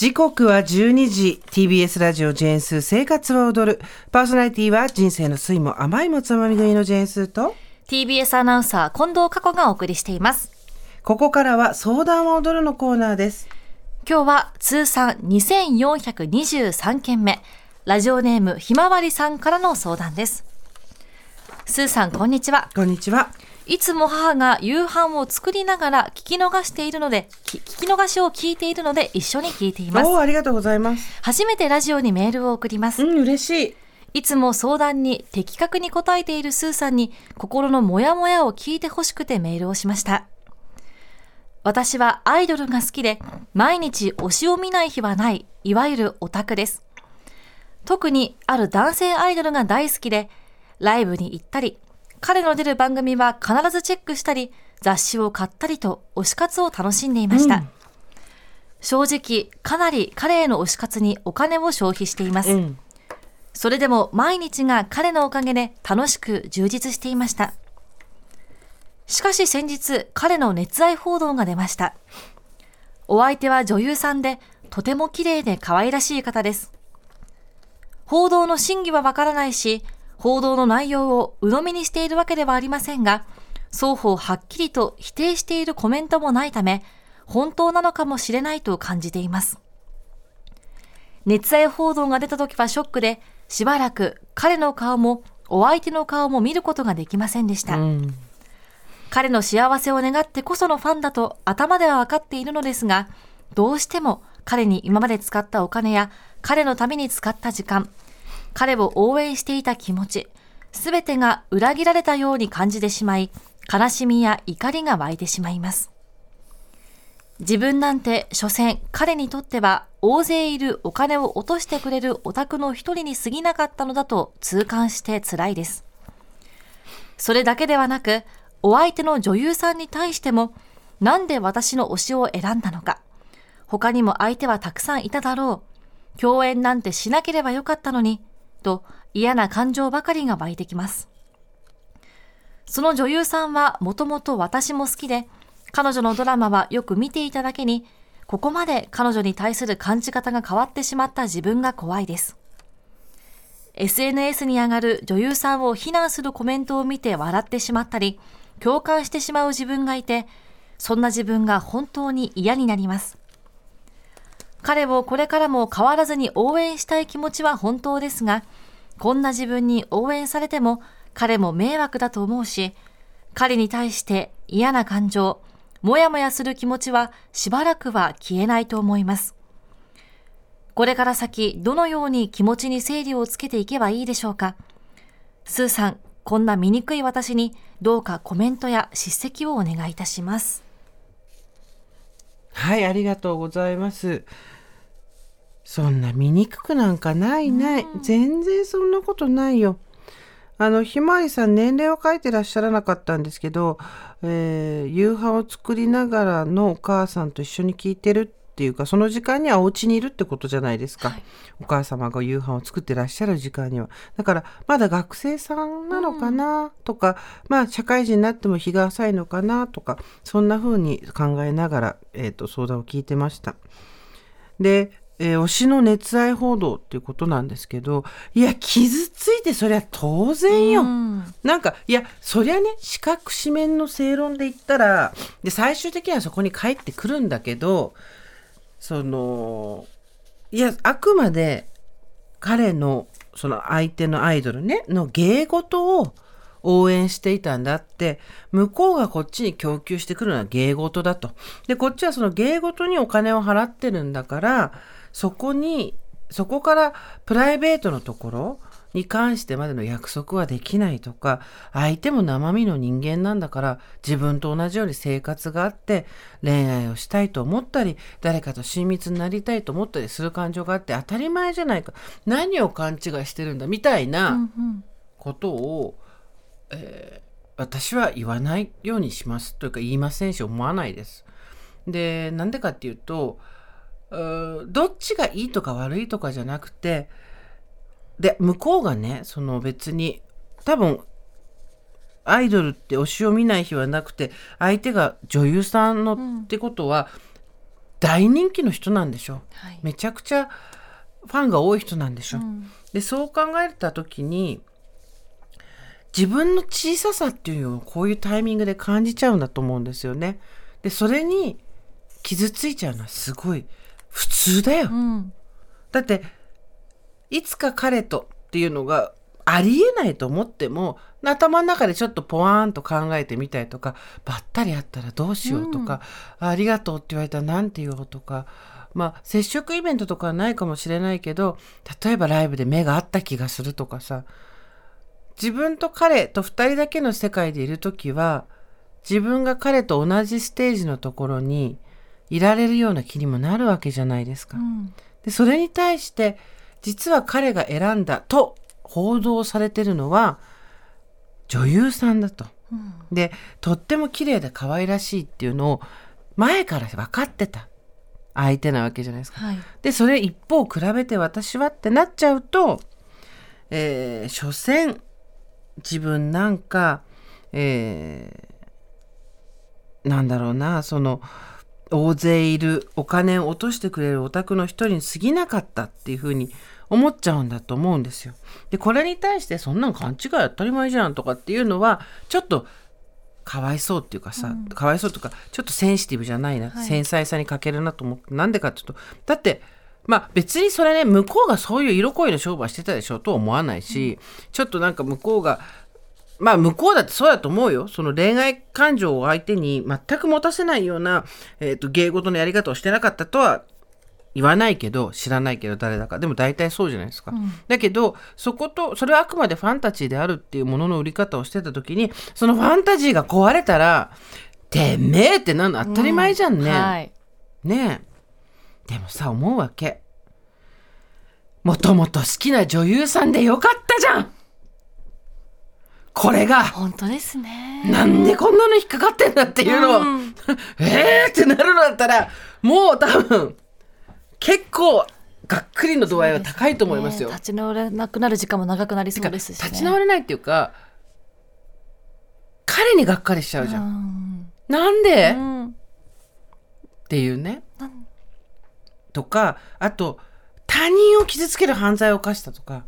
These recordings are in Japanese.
時刻は12時。TBS ラジオジェーンスー生活は踊る。パーソナリティは人生の酸いも甘いもつまみ食いのジェーンスーと。TBS アナウンサー近藤佳子がお送りしています。ここからは相談は踊るのコーナーです。今日は通算2423件目。ラジオネームひまわりさんからの相談です。スーさんこんにちは。こんにちはいつも母が夕飯を作りながら聞き逃しているので、聞き逃しを聞いているので一緒に聞いています。ありがとうございます初めてラジオにメールを送ります。うん嬉しいいつも相談に的確に答えているスーさんに心のモヤモヤを聞いてほしくてメールをしました。私はアイドルが好きで、毎日推しを見ない日はない、いわゆるオタクです。特にある男性アイドルが大好きで、ライブに行ったり、彼の出る番組は必ずチェックしたり、雑誌を買ったりと推し活を楽しんでいました。うん正直、かなり彼への推し活にお金を消費しています。うんそれでも毎日が彼のおかげで楽しく充実していました。しかし先日、彼の熱愛報道が出ました。お相手は女優さんで、とても綺麗で可愛らしい方です。報道の真偽はわからないし、報道の内容を鵜呑みにしているわけではありませんが、双方はっきりと否定しているコメントもないため、本当なのかもしれないと感じています。熱愛報道が出た時はショックで、しばらく彼の顔もお相手の顔も見ることができませんでした。うん彼の幸せを願ってこそのファンだと頭では分かっているのですが、どうしても彼に今まで使ったお金や彼のために使った時間、彼を応援していた気持ち、すべてが裏切られたように感じてしまい、悲しみや怒りが湧いてしまいます。自分なんて、所詮、彼にとっては、大勢いるお金を落としてくれるオタクの一人に過ぎなかったのだと痛感して辛いです。それだけではなく、お相手の女優さんに対しても、なんで私の推しを選んだのか。他にも相手はたくさんいただろう。共演なんてしなければよかったのに、と嫌な感情ばかりが湧いてきます。その女優さんはもともと私も好きで、彼女のドラマはよく見ていただけに、ここまで彼女に対する感じ方が変わってしまった自分が怖いです。SNS に上がる女優さんを非難するコメントを見て笑ってしまったり、共感してしまう自分がいて、そんな自分が本当に嫌になります。彼をこれからも変わらずに応援したい気持ちは本当ですが、こんな自分に応援されても彼も迷惑だと思うし、彼に対して嫌な感情、もやもやする気持ちはしばらくは消えないと思います。これから先、どのように気持ちに整理をつけていけばいいでしょうか？スーさん、こんな醜い私にどうかコメントや叱責をお願いいたします。はいありがとうございます。そんな醜くなんかないない、全然そんなことないよ。あのひまわりさん年齢は書いてらっしゃらなかったんですけど、えー夕飯を作りながらのお母さんと一緒に聞いてるっていうかその時間にはお家にいるってことじゃないですか、お母様が夕飯を作ってらっしゃる時間には。だからまだ学生さんなのかなとか、まあ社会人になっても日が浅いのかなとかそんな風に考えながら、えー、と相談を聞いてました。で、えー推しの熱愛報道っていうことなんですけどいや傷ついてそりゃ当然よ。うん。なんかいやそりゃね四角四面の正論で言ったらで最終的にはそこに帰ってくるんだけどそのいやあくまで彼のその相手のアイドルねの芸事を応援していたんだって向こうがこっちに供給してくるのは芸事だと。でこっちはその芸事にお金を払ってるんだからそこにそこからプライベートのところに関してまでの約束はできないとか相手も生身の人間なんだから自分と同じように生活があって恋愛をしたいと思ったり誰かと親密になりたいと思ったりする感情があって当たり前じゃないか何を勘違いしてるんだみたいなうんことを、えー私は言わないようにしますというか言いませんし思わないです。でなんでかっていうとどっちがいいとか悪いとかじゃなくてで向こうがねその別に多分アイドルって推しを見ない日はなくて相手が女優さんのってことは、大人気の人なんでしょ？はい。めちゃくちゃファンが多い人なんでしょ、うん。でそう考えた時に自分の小ささっていうのをこういうタイミングで感じちゃうんだと思うんですよね。でそれに傷ついちゃうのはすごい普通だよ。うん。だっていつか彼とっていうのがありえないと思っても頭の中でちょっとポワーンと考えてみたりとかばったり会ったらどうしようとか、ありがとうって言われたら何て言おうとかまあ接触イベントとかはないかもしれないけど例えばライブで目が合った気がするとかさ自分と彼と2人だけの世界でいる時は自分が彼と同じステージのところにいられるような気にもなるわけじゃないですか。うんでそれに対して実は彼が選んだと報道されてるのは女優さんだと。うんでとっても綺麗で可愛らしいっていうのを前から分かってた相手なわけじゃないですか。はいでそれ一方比べて私はってなっちゃうと、えー所詮自分なんか、えーなんだろうなその大勢いるお金を落としてくれるお宅の一人に過ぎなかったっていうふうに思っちゃうんだと思うんですよ。でこれに対してそんなん勘違い当たり前じゃんとかっていうのはちょっとかわいそうっていうかさ、かわいそうとかちょっとセンシティブじゃないな、はい。繊細さに欠けるなと思ってなんでかっていうとだってまあ別にそれね向こうがそういう色恋の商売してたでしょとは思わないし、ちょっとなんか向こうがまあ向こうだってそうだと思うよ。その恋愛感情を相手に全く持たせないような、えっ、と、芸事のやり方をしてなかったとは言わないけど、知らないけど誰だか。でも大体そうじゃないですか。だけど、そこと、それはあくまでファンタジーであるっていうものの売り方をしてた時に、そのファンタジーが壊れたら、てめえってなるの？当たり前じゃんね。はいねえ。でもさ、思うわけ。もともと好きな女優さんでよかったじゃんこれが、本当ですね。なんでこんなの引っかかってんだっていうのを、うん。えーってなるのだったら、もう多分、結構、がっくりの度合いは高いと思いますよ。ね立ち直れなくなる時間も長くなりそうですし、ね、立ち直れないっていうか、彼にがっかりしちゃうじゃん。ん。なんで、っうん。ていうね。とか、あと、他人を傷つける犯罪を犯したとか、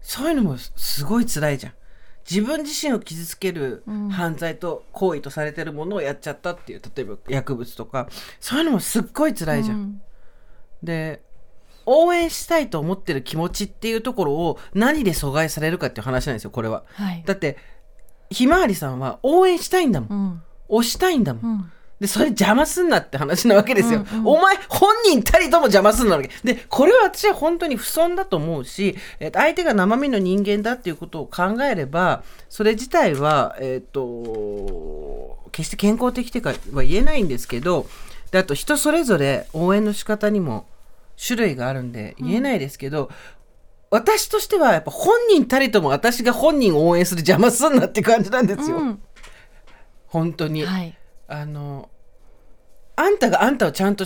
そういうのもすごい辛いじゃん。自分自身を傷つける犯罪と行為とされてるものをやっちゃったっていう、例えば薬物とか、そういうのもすっごい辛いじゃん。うんで、応援したいと思ってる気持ちっていうところを何で阻害されるかっていう話なんですよ、これは。はいだって、ひまわりさんは応援したいんだもん。うん推したいんだもん。うんで、それ邪魔すんなって話なわけですよ。うんうんお前、本人たりとも邪魔すんなわけ。で、これは私は本当に不損だと思うし、えっと相手が生身の人間だっていうことを考えれば、それ自体は、えっ、と、決して健康的というかは言えないんですけど、であと人それぞれ応援の仕方にも種類があるんで言えないですけど、私としてはやっぱ本人たりとも私が本人を応援する邪魔すんなって感じなんですよ。うん本当に。はいあの、あんたがあんたをちゃんと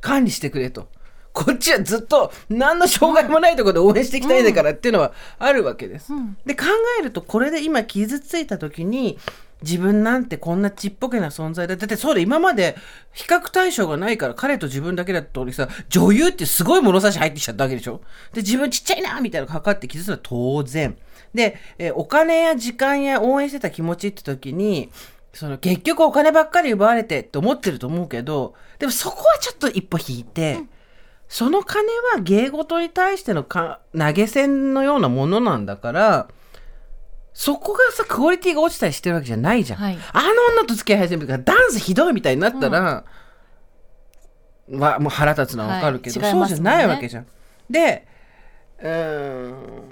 管理してくれと。こっちはずっと何の障害もないところで応援していきたいんだからっていうのはあるわけです。うん。で考えるとこれで今傷ついた時に自分なんてこんなちっぽけな存在だ。だってそうだ今まで比較対象がないから彼と自分だけだったのにさ女優ってすごい物差し入ってきちゃったわけでしょ。で自分ちっちゃいなみたいなのがかかって傷ついたのは当然。で、えーお金や時間や応援してた気持ちって時にその結局お金ばっかり奪われてって思ってると思うけどでもそこはちょっと一歩引いて、その金は芸事に対してのか投げ銭のようなものなんだから、そこがさ、クオリティが落ちたりしてるわけじゃないじゃん。はい。あの女と付き合い始めてからダンスひどいみたいになったら、はもう腹立つのはわかるけど、はい。ね。そうじゃないわけじゃん。で、うーん、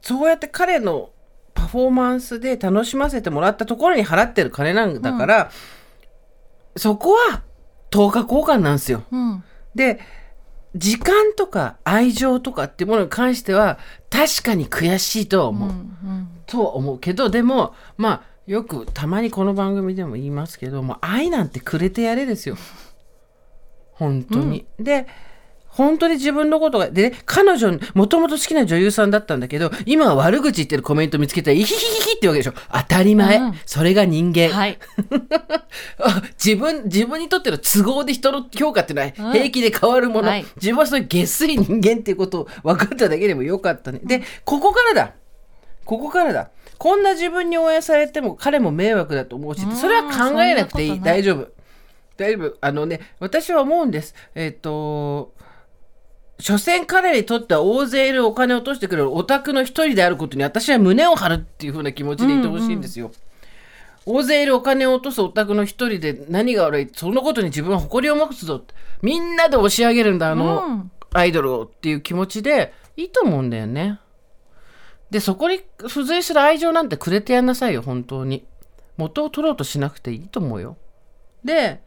そうやって彼のパフォーマンスで楽しませてもらったところに払ってる金なんだから、そこは10日交換なんですよ。うんで、時間とか愛情とかっていうものに関しては確かに悔しいとは思う。うんとは思うけど、でも、まあ、よくたまにこの番組でも言いますけど、もう愛なんてくれてやれですよ。本当に。で、本当に自分のことが、でね、彼女、もともと好きな女優さんだったんだけど、今は悪口言ってるコメント見つけたら、イヒヒヒヒってわけでしょ。当たり前。うんそれが人間。はい。あ自分、自分にとっての都合で人の評価ってのはうん平気で変わるもの。はい自分はそういう下水人間っていうことを分かっただけでもよかったね。で、ここからだ。ここからだ。こんな自分に応援されても彼も迷惑だと思うしう、んそれは考えなくていい。大丈夫。大丈夫。あのね、私は思うんです。えっ、と、所詮彼にとっては大勢いるお金を落としてくれるオタクの一人であることに私は胸を張るっていう風な気持ちでいてほしいんですよ。大勢いるお金を落とすオタクの一人で何が悪いそのことに自分は誇りを持つぞってみんなで押し上げるんだあの、うんアイドルをっていう気持ちでいいと思うんだよね。でそこに付随する愛情なんてくれてやんなさいよ本当に。元を取ろうとしなくていいと思うよ。で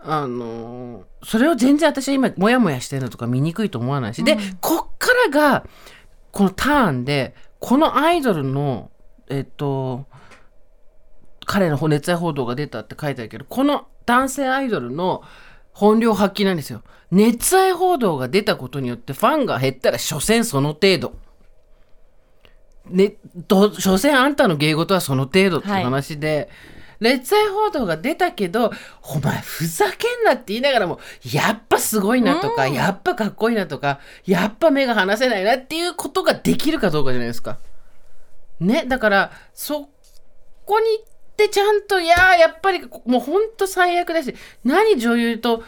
あのーそれを全然私は今モヤモヤしてるのとか見にくいと思わないし、でこっからがこのターンでこのアイドルのえっと彼の熱愛報道が出たって書いてあるけどこの男性アイドルの本領発揮なんですよ。熱愛報道が出たことによってファンが減ったら所詮その程度。ねど所詮あんたの芸事はその程度っていう話で、熱愛報道が出たけどお前ふざけんなって言いながらもやっぱすごいなとか、やっぱかっこいいなとかやっぱ目が離せないなっていうことができるかどうかじゃないですか。ねだからそこに行ってちゃんといやーやっぱりもうほんと最悪だし何女優とう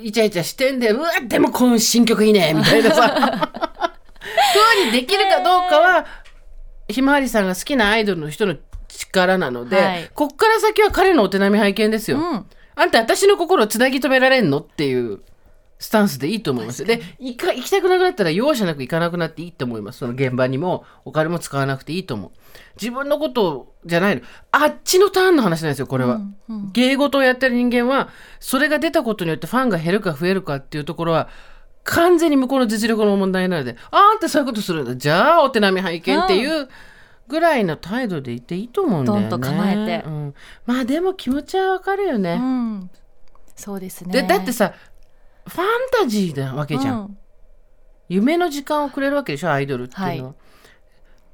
イチャイチャしてんだようわでもこの新曲いいね みたいなさ 風にできるかどうかはひまわりさんが好きなアイドルの人の力なので、はいこっから先は彼のお手並み拝見ですよ。うんあんた私の心をつなぎ止められんのっていうスタンスでいいと思います。で行か行きたくなくなったら容赦なく行かなくなっていいと思います。その現場にもお金も使わなくていいと思う。自分のことじゃないの。あっちのターンの話なんですよ、これは。うんうん芸事をやってる人間はそれが出たことによってファンが減るか増えるかっていうところは完全に向こうの実力の問題なのでああんたそういうことするんだじゃあお手並み拝見っていうぐらいの態度でいていいと思うんだよね。どんと構えて。うん。まあでも気持ちはわかるよね。うん。そうですね。でだってさファンタジーなわけじゃん、うん。夢の時間をくれるわけでしょアイドルっていうの。は、は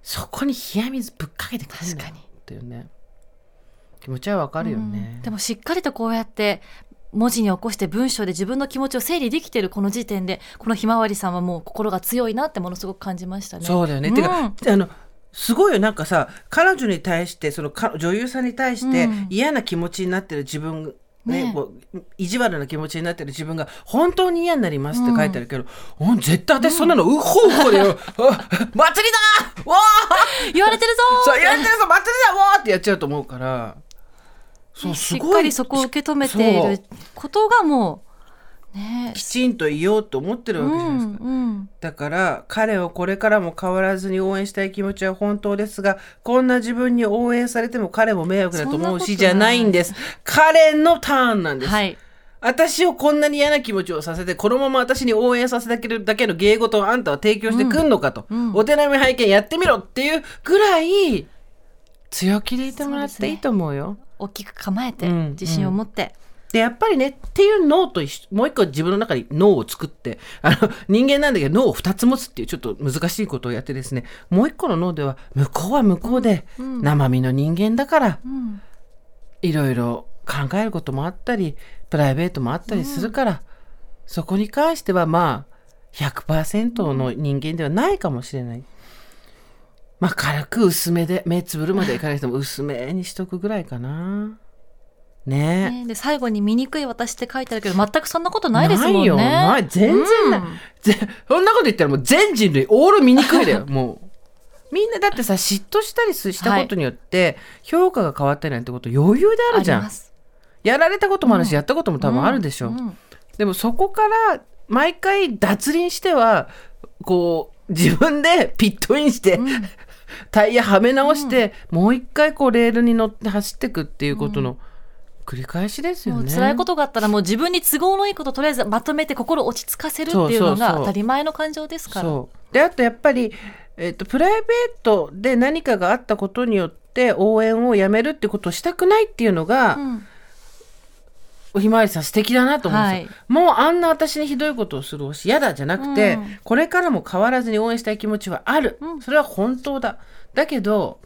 そこに冷や水ぶっかけてくるんだよ確かにっていうね。気持ちはわかるよね、うん。でもしっかりとこうやって文字に起こして文章で自分の気持ちを整理できてるこの時点でこのひまわりさんはもう心が強いなってものすごく感じましたね。そうだよね、うん。てかあのすごいよなんかさ彼女に対してそのか女優さんに対してうん。嫌な気持ちになってる自分ねね。こう意地悪な気持ちになってる自分が本当に嫌になりますって書いてあるけど、うん、絶対私そんなのうほうほでよ、あ 祭りだわー!言われてるぞそうやってるぞ祭りだわー!ってやっちゃうと思うから。そうすしっごいかりそこを受け止めていることがもうね。きちんと言おうと思ってるわけじゃないですか、うんうん。だから彼をこれからも変わらずに応援したい気持ちは本当ですがこんな自分に応援されても彼も迷惑だと思うしじゃないんです。彼のターンなんです、はい。私をこんなに嫌な気持ちをさせてこのまま私に応援させてるだけの芸事をあんたは提供してくんのかと、うんうん。お手並み拝見やってみろっていうぐらい強気でいてもらっていいと思うよ。大きく構えてうん。自信を持って、でやっぱりねっていう脳と一緒もう一個自分の中に脳を作ってあの人間なんだけど脳を2つ持つっていうちょっと難しいことをやってですねもう一個の脳では向こうは向こうでうん生身の人間だからうんいろいろ考えることもあったりプライベートもあったりするから、そこに関してはまあ100%の人間ではないかもしれない。まあ軽く薄めで目つぶるまでいかなくても薄めにしとくぐらいかな。ね。え。ね、で最後に「醜い私」って書いてあるけど全くそんなことないですもんね。ないよ。ない。全然ない、うん。ぜそんなこと言ったらもう全人類オール醜いだよ。もう。みんなだってさ嫉妬したりすしたことによって評価が変わったりなんてこと余裕であるじゃん。あります。やられたこともあるし、やったことも多分あるでしょ、うん。でもそこから毎回脱輪してはこう自分で ピットインして、タイヤはめ直して、もう一回こうレールに乗って走っていくっていうことの繰り返しですよね。辛いことがあったらもう自分に都合のいいことをとりあえずまとめて心を落ち着かせるっていうのが当たり前の感情ですから。そう。であとやっぱり、えっとプライベートで何かがあったことによって応援をやめるってことをしたくないっていうのが、うんおひまわりさん素敵だなと思うんですよ、はい。もうあんな私にひどいことをする推し嫌だじゃなくて、うん。これからも変わらずに応援したい気持ちはある、うん。それは本当だ。だけど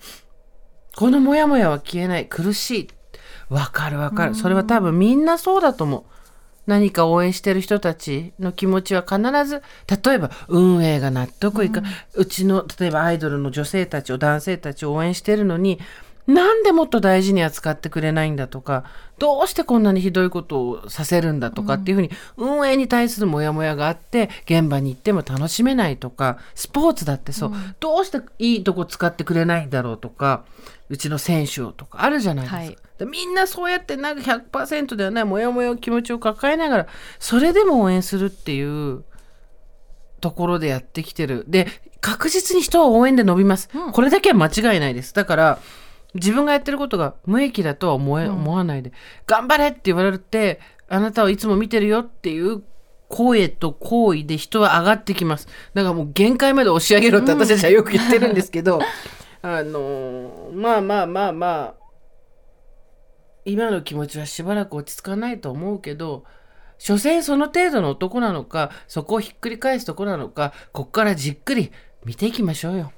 このモヤモヤは消えない。苦しいわかるわかる、それは多分みんなそうだと思う。何か応援してる人たちの気持ちは必ず例えば運営が納得いか、うちの例えばアイドルの女性たちを男性たちを応援してるのになんでもっと大事に扱ってくれないんだとかどうしてこんなにひどいことをさせるんだとかっていうふうに運営に対するモヤモヤがあって現場に行っても楽しめないとかスポーツだってそう、どうしていいとこ使ってくれないんだろうとかうちの選手をとかあるじゃないですか。はい。でみんなそうやってなんか100%ではないモヤモヤ気持ちを抱えながらそれでも応援するっていうところでやってきてる。で確実に人は応援で伸びます、うん。これだけは間違いないです。だから自分がやってることが無益だとは思え、うん。思わないで。頑張れって言われてあなたはいつも見てるよっていう声と行為で人は上がってきます。だからもう限界まで押し上げろって私たちはよく言ってるんですけど、あのーまあまあまあまあ今の気持ちはしばらく落ち着かないと思うけど所詮その程度の男なのかそこをひっくり返すとこなのかこっからじっくり見ていきましょうよ。